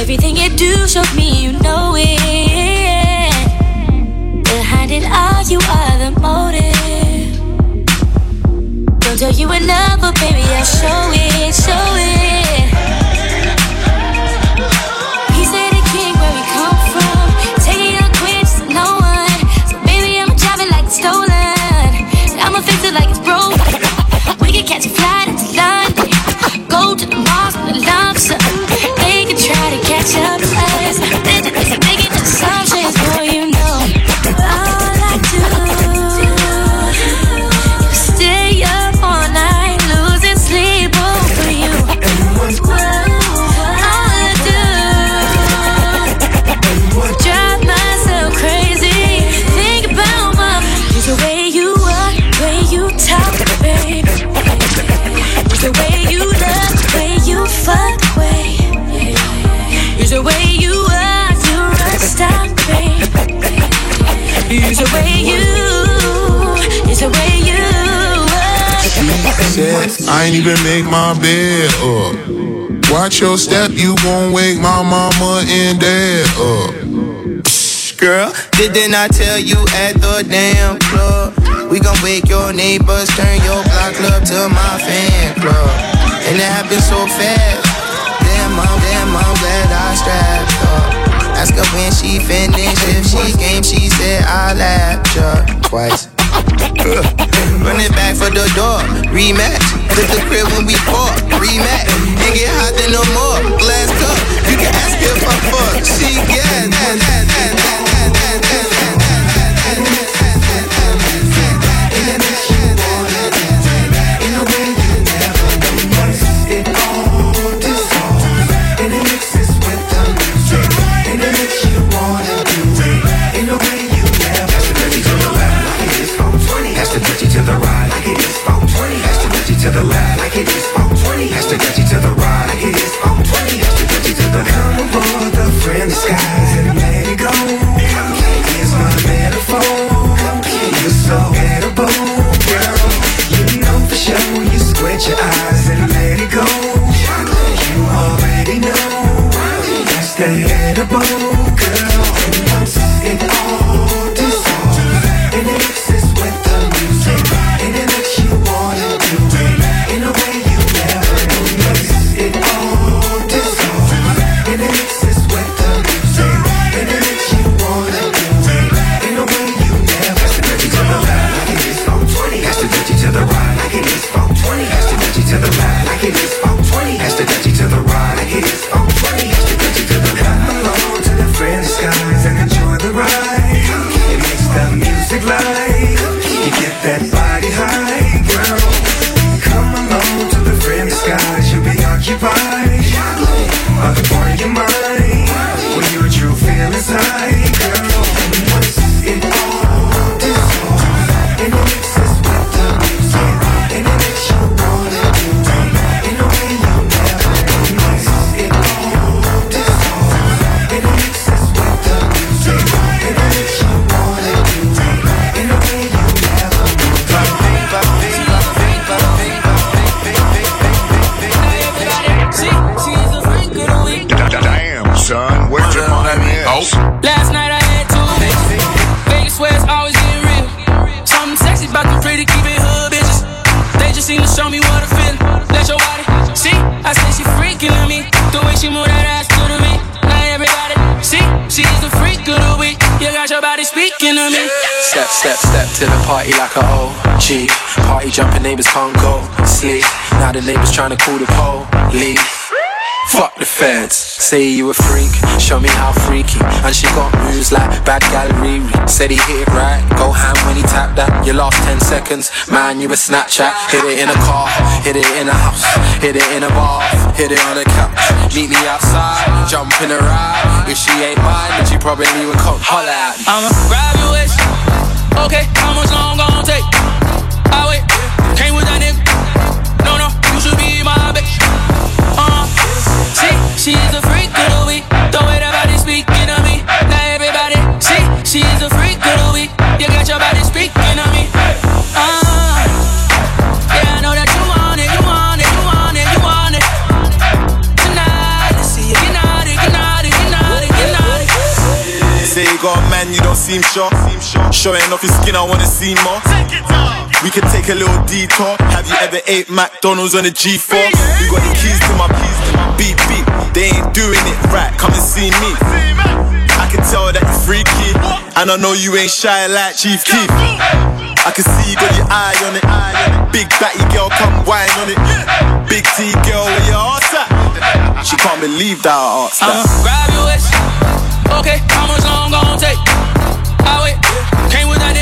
Everything you do shows me you know it. Behind it all, you are the motive. Don't tell you enough, but baby, I'll show it, show it. I ain't even make my bed up. Watch your step, you won't wake my mama and dad up. Girl, didn't I tell you at the damn club? We gon' wake your neighbors, turn your block club to my fan club. And it happened so fast. Damn, I'm, damn, I'm glad I strapped up. Ask her when she finished, if she came, she said I laughed her twice. Run it back for the door, rematch. To the crib when we fought, rematch. Ain't get hot then no more, glass cup. You can ask if I fuck, she get to the left, like it is 420. Pass the Dutchie to the right, trying to call the police. Fuck the feds. Say you a freak, show me how freaky. And she got moves like bad gal Riri. Said he hit it right, go ham when he tapped that. Your last 10 seconds, man, you a Snapchat. Hit it in a car, hit it in a house, hit it in a bar, hit it on a couch. Meet me outside, jump in a ride. If she ain't mine, then she probably would come holla at me. I'ma grab your waist. Okay, how much long gon' take? Seem sure. Showing off your skin, I wanna see more. We can take a little detour. Have you ever ate McDonald's on a G4? We got the keys to my keys to my beep beep. They ain't doing it right. Come and see me. I can tell that you're freaky, and I know you ain't shy like Chief Keef. I can see you got your eye on it. Big batty girl, come wine on it. Big T girl, where your ass at? She can't believe that I asked I'ma grab your waist. Okay, how much long gon' take? I wait, came with that.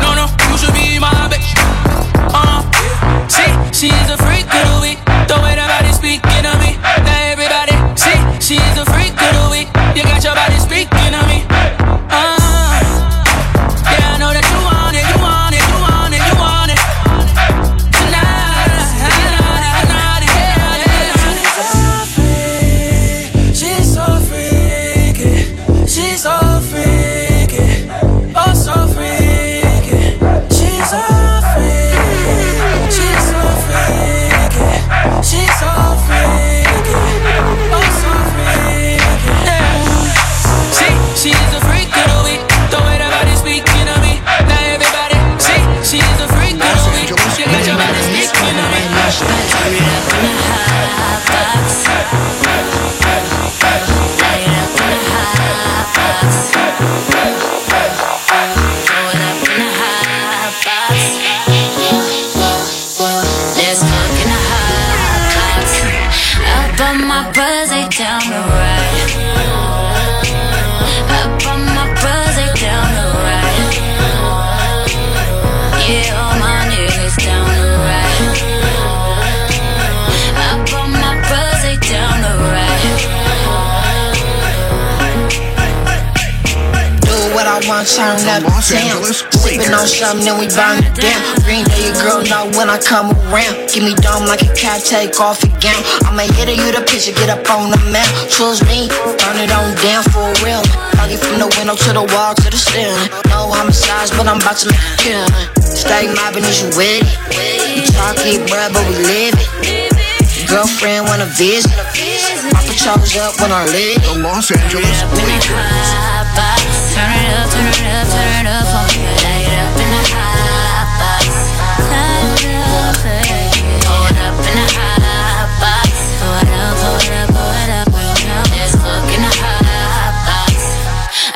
No, no, you should be my bitch. Uh, see, she's a freak of wait about it speaking I turn up the sound. Sipping on something, then we burn it down. Green day, your girl know when I come around. Give me dome like a cat, take off your gown. I'ma hit her, you the picture, get up on the mount. Trust me, burn it on down for real. Doggy from the window to the wall to the ceiling. No homicides, but I'm about to make a killing. Stay mobbing, is you with it? You talk it, bruh, but we live it. Girlfriend wanna visit. My patrols up when I live. The Los Angeles Bleachers. Turn it up, turn it up, turn it up for me. Light it up in the hot box. Light it up, baby. Pour it up in the hot box. Pour it up, pour it up, pour it up, pour it up. In the hot box.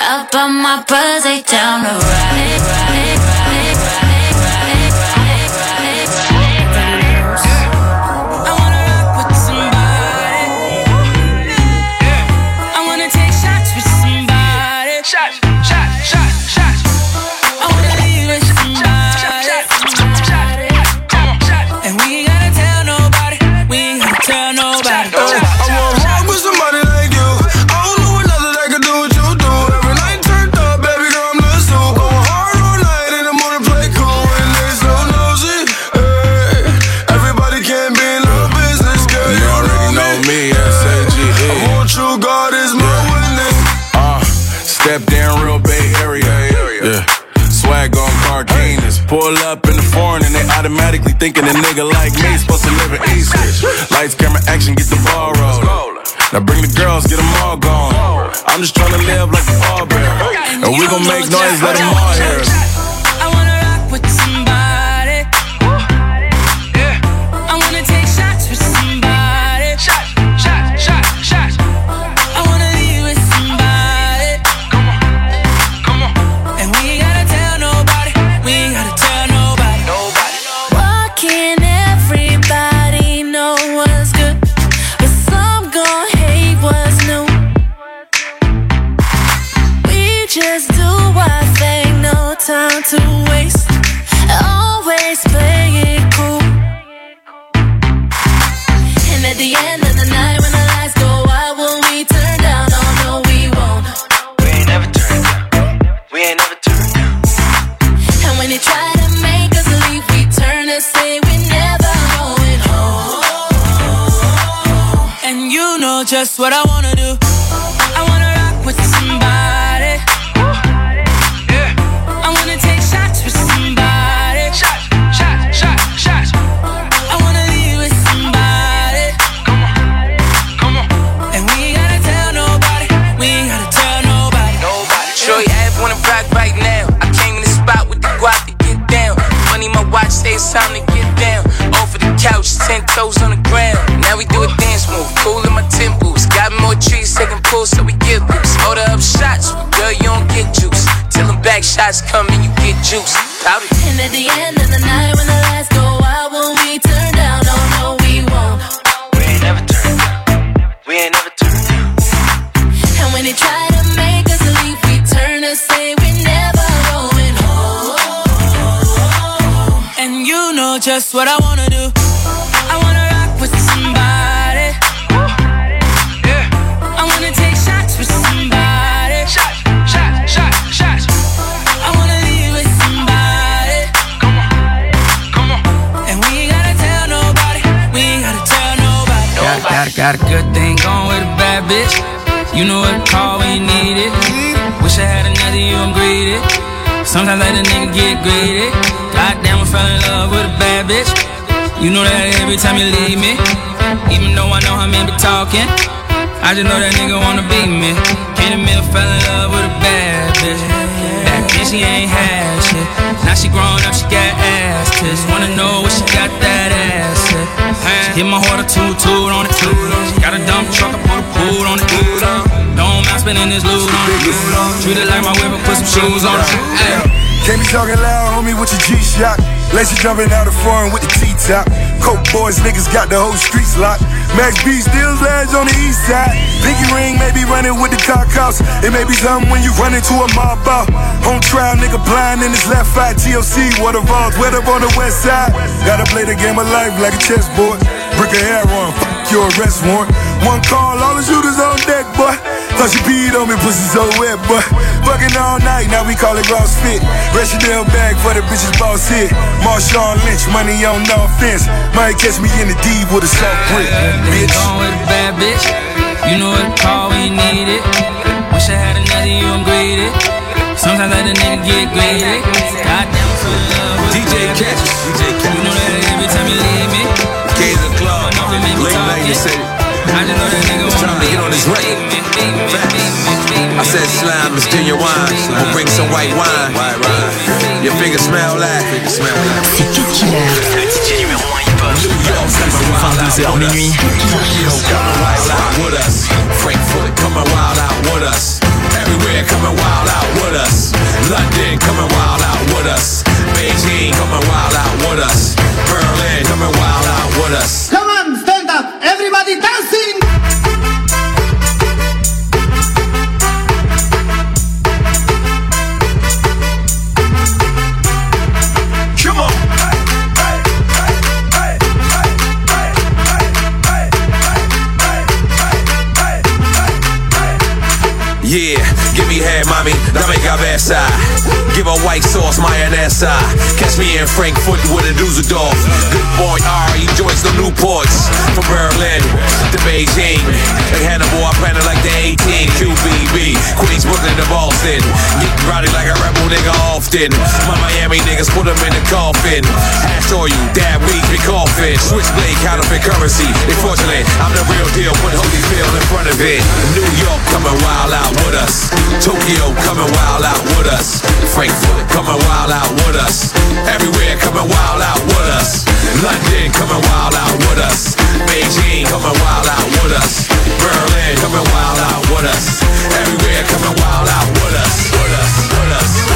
Up on my pussy down the right, right, right, thinking a nigga like me supposed to live in East Lights, camera, action, get the ball rolling. Now bring the girls, get them all gone. I'm just trying to live like a pallbearer. And we gon' make noise, let them all hear us. I wanna rock with somebody. That's what I want. Shots come and you get juice. Out it. And at the end of the night, when the lights go out, will we turn down? Oh no, we won't. We ain't never turned down. We ain't never turned down. And when they try to make us leave, we turn and say we're never going home. And you know just what I wanna Got, a good thing going with a bad bitch. You know what call when you need it. Wish I had another you, I'm greedy. Sometimes I let a nigga get greedy. Goddamn, I fell in love with a bad bitch. You know that every time you leave me. Even though I know how men be talking. I just know that nigga wanna be me. Can't admit I fell in love with a bad bitch. Back then she ain't had. Now she grown up, she got ass tits. Wanna know what she got that ass at. She hit my heart a toot toot on it. She got a dump truck, I put a boot on it. Don't mind spending this loot on it. Treat it like my whip and put some shoes on it. Ay. Can't be talking loud, homie, with your G-Shock. Lacy jumping out the foreign with the T-top. Coke boys, niggas got the whole streets locked. Max B still lads on the east side. Pinky ring may be running with the cock house. It may be something when you run into a mob out. On trial, nigga blind in his left eye. TLC, water vault, wet up on the west side. Gotta play the game of life like a chessboard. Brick a hair on, fuck your arrest warrant. One call, all the shooters on deck, boy. Thought she peed on me, pussy so wet, boy. Fucking all night, now we call it CrossFit. Rationale bag for the bitches boss hit. Marshawn Lynch, money on no offense. Might catch me in the D with a soft grip, bitch. Gone with a bad bitch. You know what call we you need it. Wish I had another you, I'm greedy. Sometimes let a nigga get greedy. Goddamn, in love DJ Catch. DJ Catch. You know that every time you leave me. Gator Club, know how men be late night, you said I just know that nigga It's time to get on this me, I said slime is genuine. We'll bring some white wine. Your fingers smell like. C'est Cut Killer. Le DJ numéro 1 hip-hop. 22h minuit. Tokyo coming wild out with us. Frankfurt coming wild out with us. Everywhere coming wild out with us. London coming wild out with us. Beijing coming wild out with us. Berlin coming wild out with us. problema. Mommy, dame cabeza. Give a white sauce, mayonnaise. Catch me in Frankfurt with a Dusseldorf. Good boy R, he joins the Newports. From Berlin to Beijing. Like Hannibal, I plan it like the 18. QBB, Queens, Brooklyn to Boston. Get rowdy like a rebel nigga often. My Miami niggas put them in the coffin. Hash oil, dab weeds, be coughing. Switchblade, counterfeit currency. Unfortunately, I'm the real deal. Put Holyfield in front of it. New York coming wild out with us. Tokyo coming wild out with us. Frankfurt coming wild out with us. Everywhere coming wild out with us. London coming wild out with us. Beijing coming wild out with us. Berlin coming wild out with us. Everywhere coming wild out with us. With us, with us,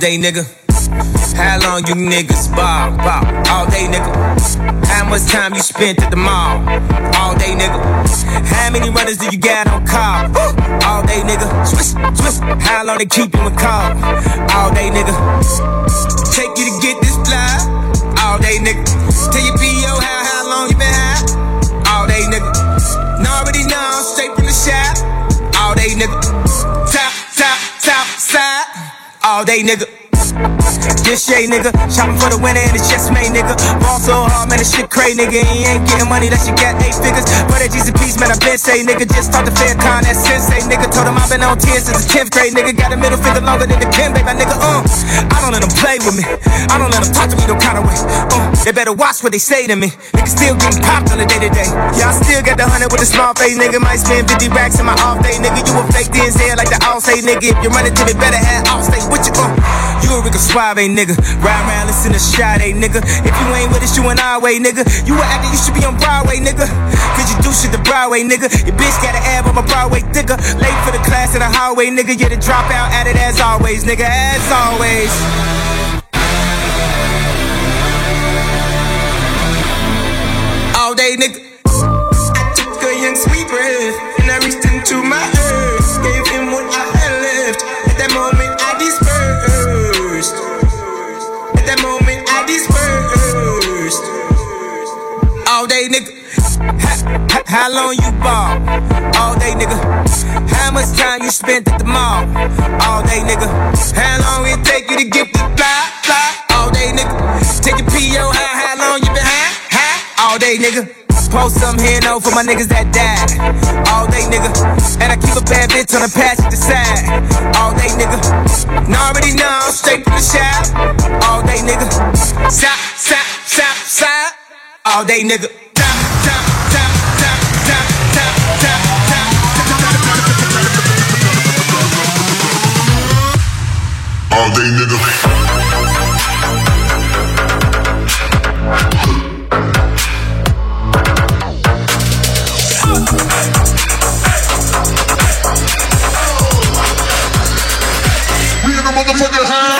day, nigga? How long you niggas bob, bob? All day, nigga. How much time you spent at the mall? All day, nigga. How many runners do you got on call? All day, nigga. Swiss, Swiss. How long they keep you in call? All day, nigga. Take you to get this fly? All day, nigga. Tell your P.O. how, how long you been high? All day, nigga. Now already know I'm straight from the shop. All day, nigga. Top, top, top, side. All day, nigga. This Shay, nigga. Shopping for the winner and it's just made, nigga. Ball so hard, man, this shit crazy, nigga. He ain't getting money, that shit got eight figures. But that G's a piece, man, I been say, nigga. Just talked to Fair Con, that sensei, nigga. Told him I've been on 10 since the 10th grade, nigga. Got a middle finger longer than the Kim, baby, my nigga. Uh, I don't let play with me. I don't let them talk to me no kind of way. Uh, they better watch what they say to me. Nigga still getting popped on the day to day. Yeah, I still got the hundred with a small face, nigga. Might spend 50 racks in my off day, nigga. You a fake DNZ like the all say, nigga. If you run into me, better have all stay with you. Uh, you a Rico Suave, nigga. Ride around, listen to shot, nigga. If you ain't with us, you an our way, nigga. You a actor, you should be on Broadway, nigga. Cause you do shit the Broadway, nigga. Your bitch got an ab on my Broadway thicker. Late for the class in the highway, nigga. Yeah, the dropout at it as always, nigga. As always. All day, nigga. I took a young sweet breath and I reached into my day, nigga. How, how, long you ball? All day, nigga. How much time you spent at the mall? All day, nigga. How long it take you to get the fly, fly? All day, nigga. Take your PO high, how long you been high, high? All day, nigga. Post some here, no, for my niggas that died. All day, nigga. And I keep a bad bitch on the passenger side. All day, nigga. And already know, I'm straight from the shop. All day, nigga. Stop, stop, stop, stop. All day, nigga. All day, nigga. We in the motherfucking house.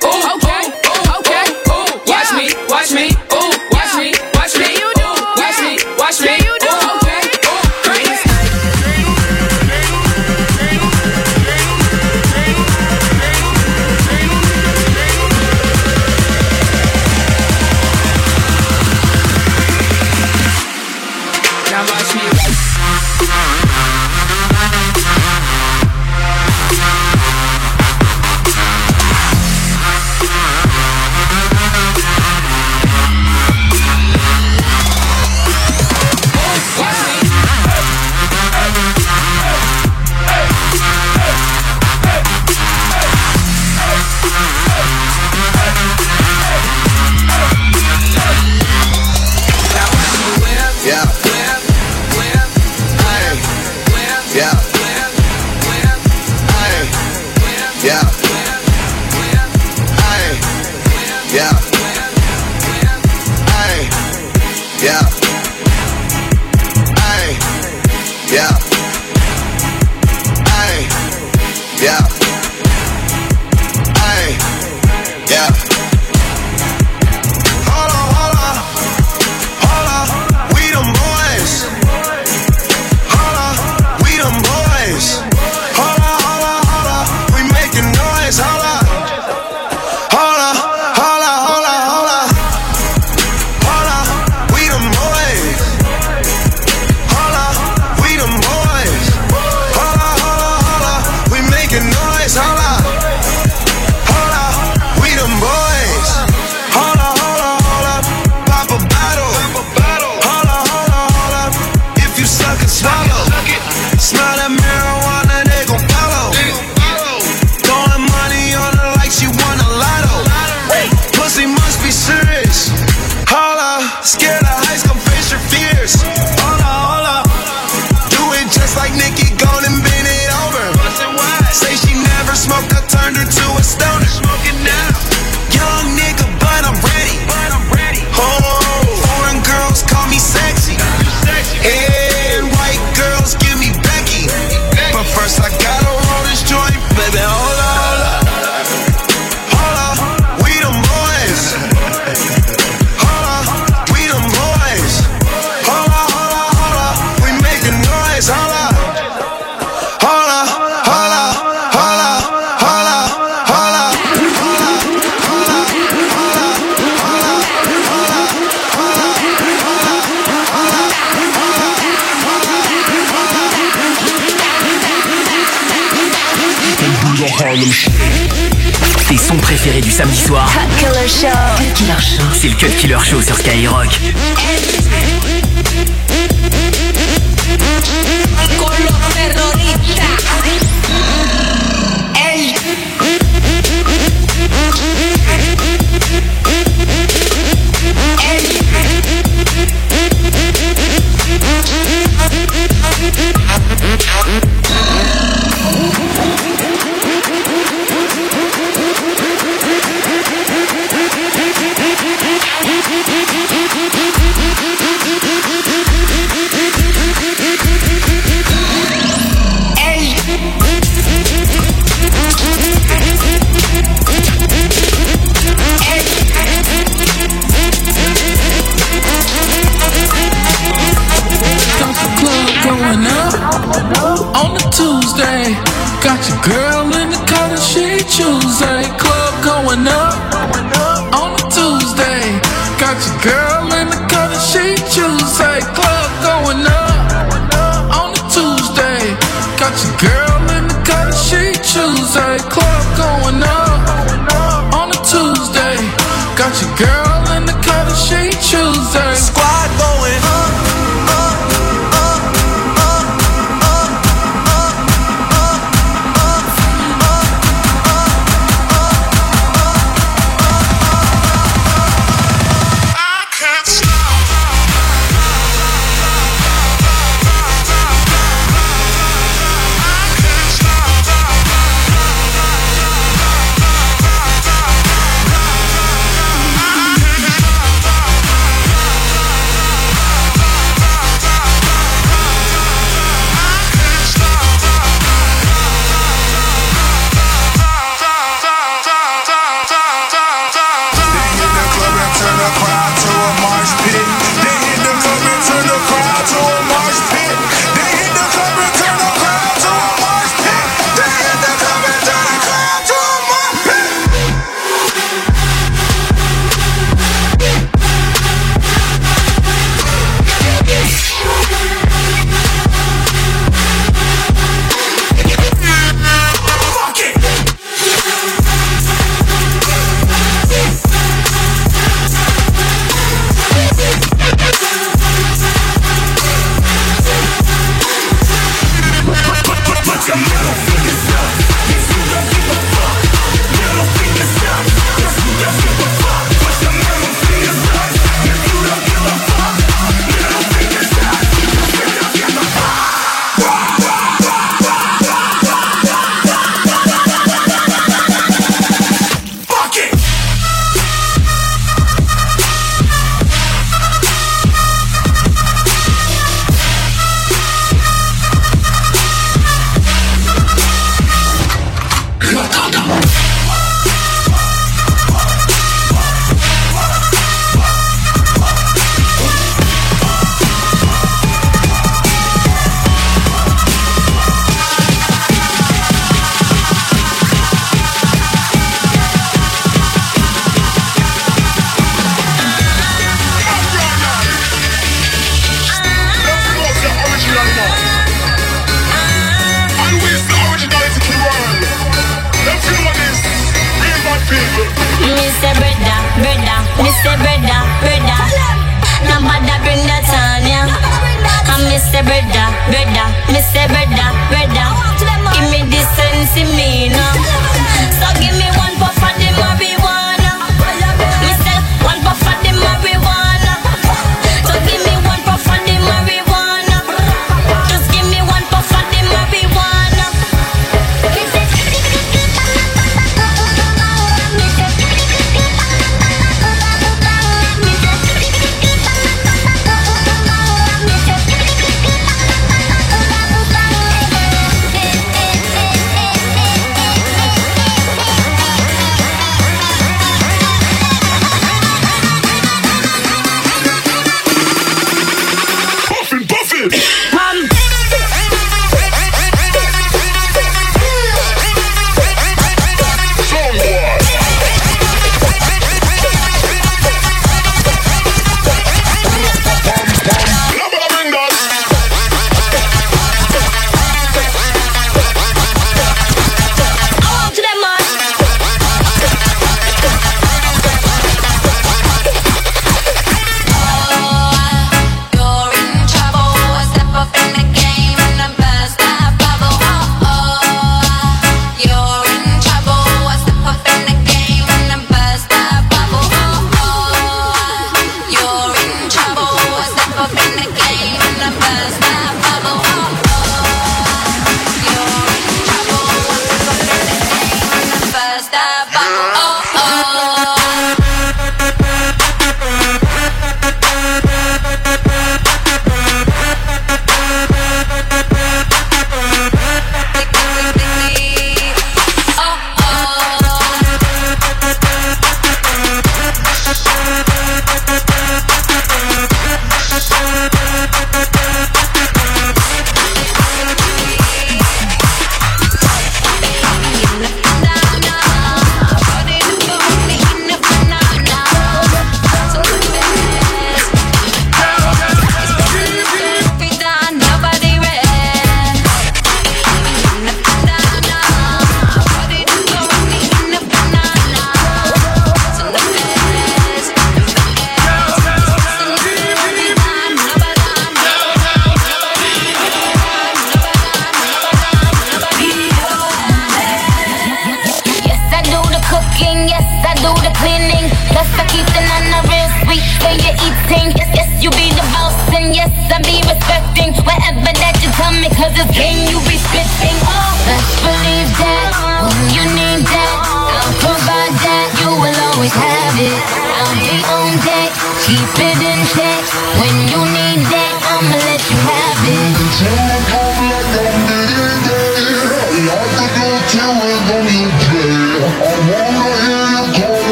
C'est le Cut Killer Show sur Skyrock.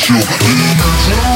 Fucking with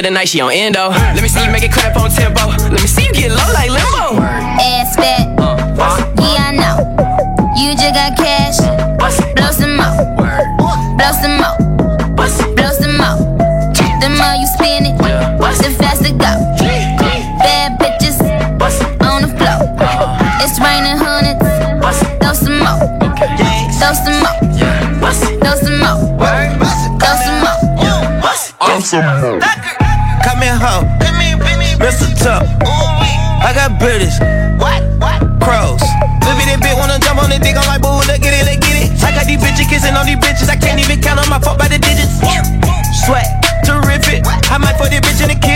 of the night, she on endo. Let me see you make it clap on tempo. Let me see you get low like limbo. Ass fat, uh, yeah I know. You just got cash, blow some more, blow some more, blow some more. The more you spin it, the faster go. Bad bitches on the floor. It's raining hundreds, throw some more, throw some more, throw some more. British. What? What? Crows. Look in that bitch wanna jump on the dick. I'm like, boo, look at it, look at it. I got these bitches kissing on these bitches. I can't even count on my fuck by the digits. Sweat, terrific. I might fuck this bitch in the kitchen.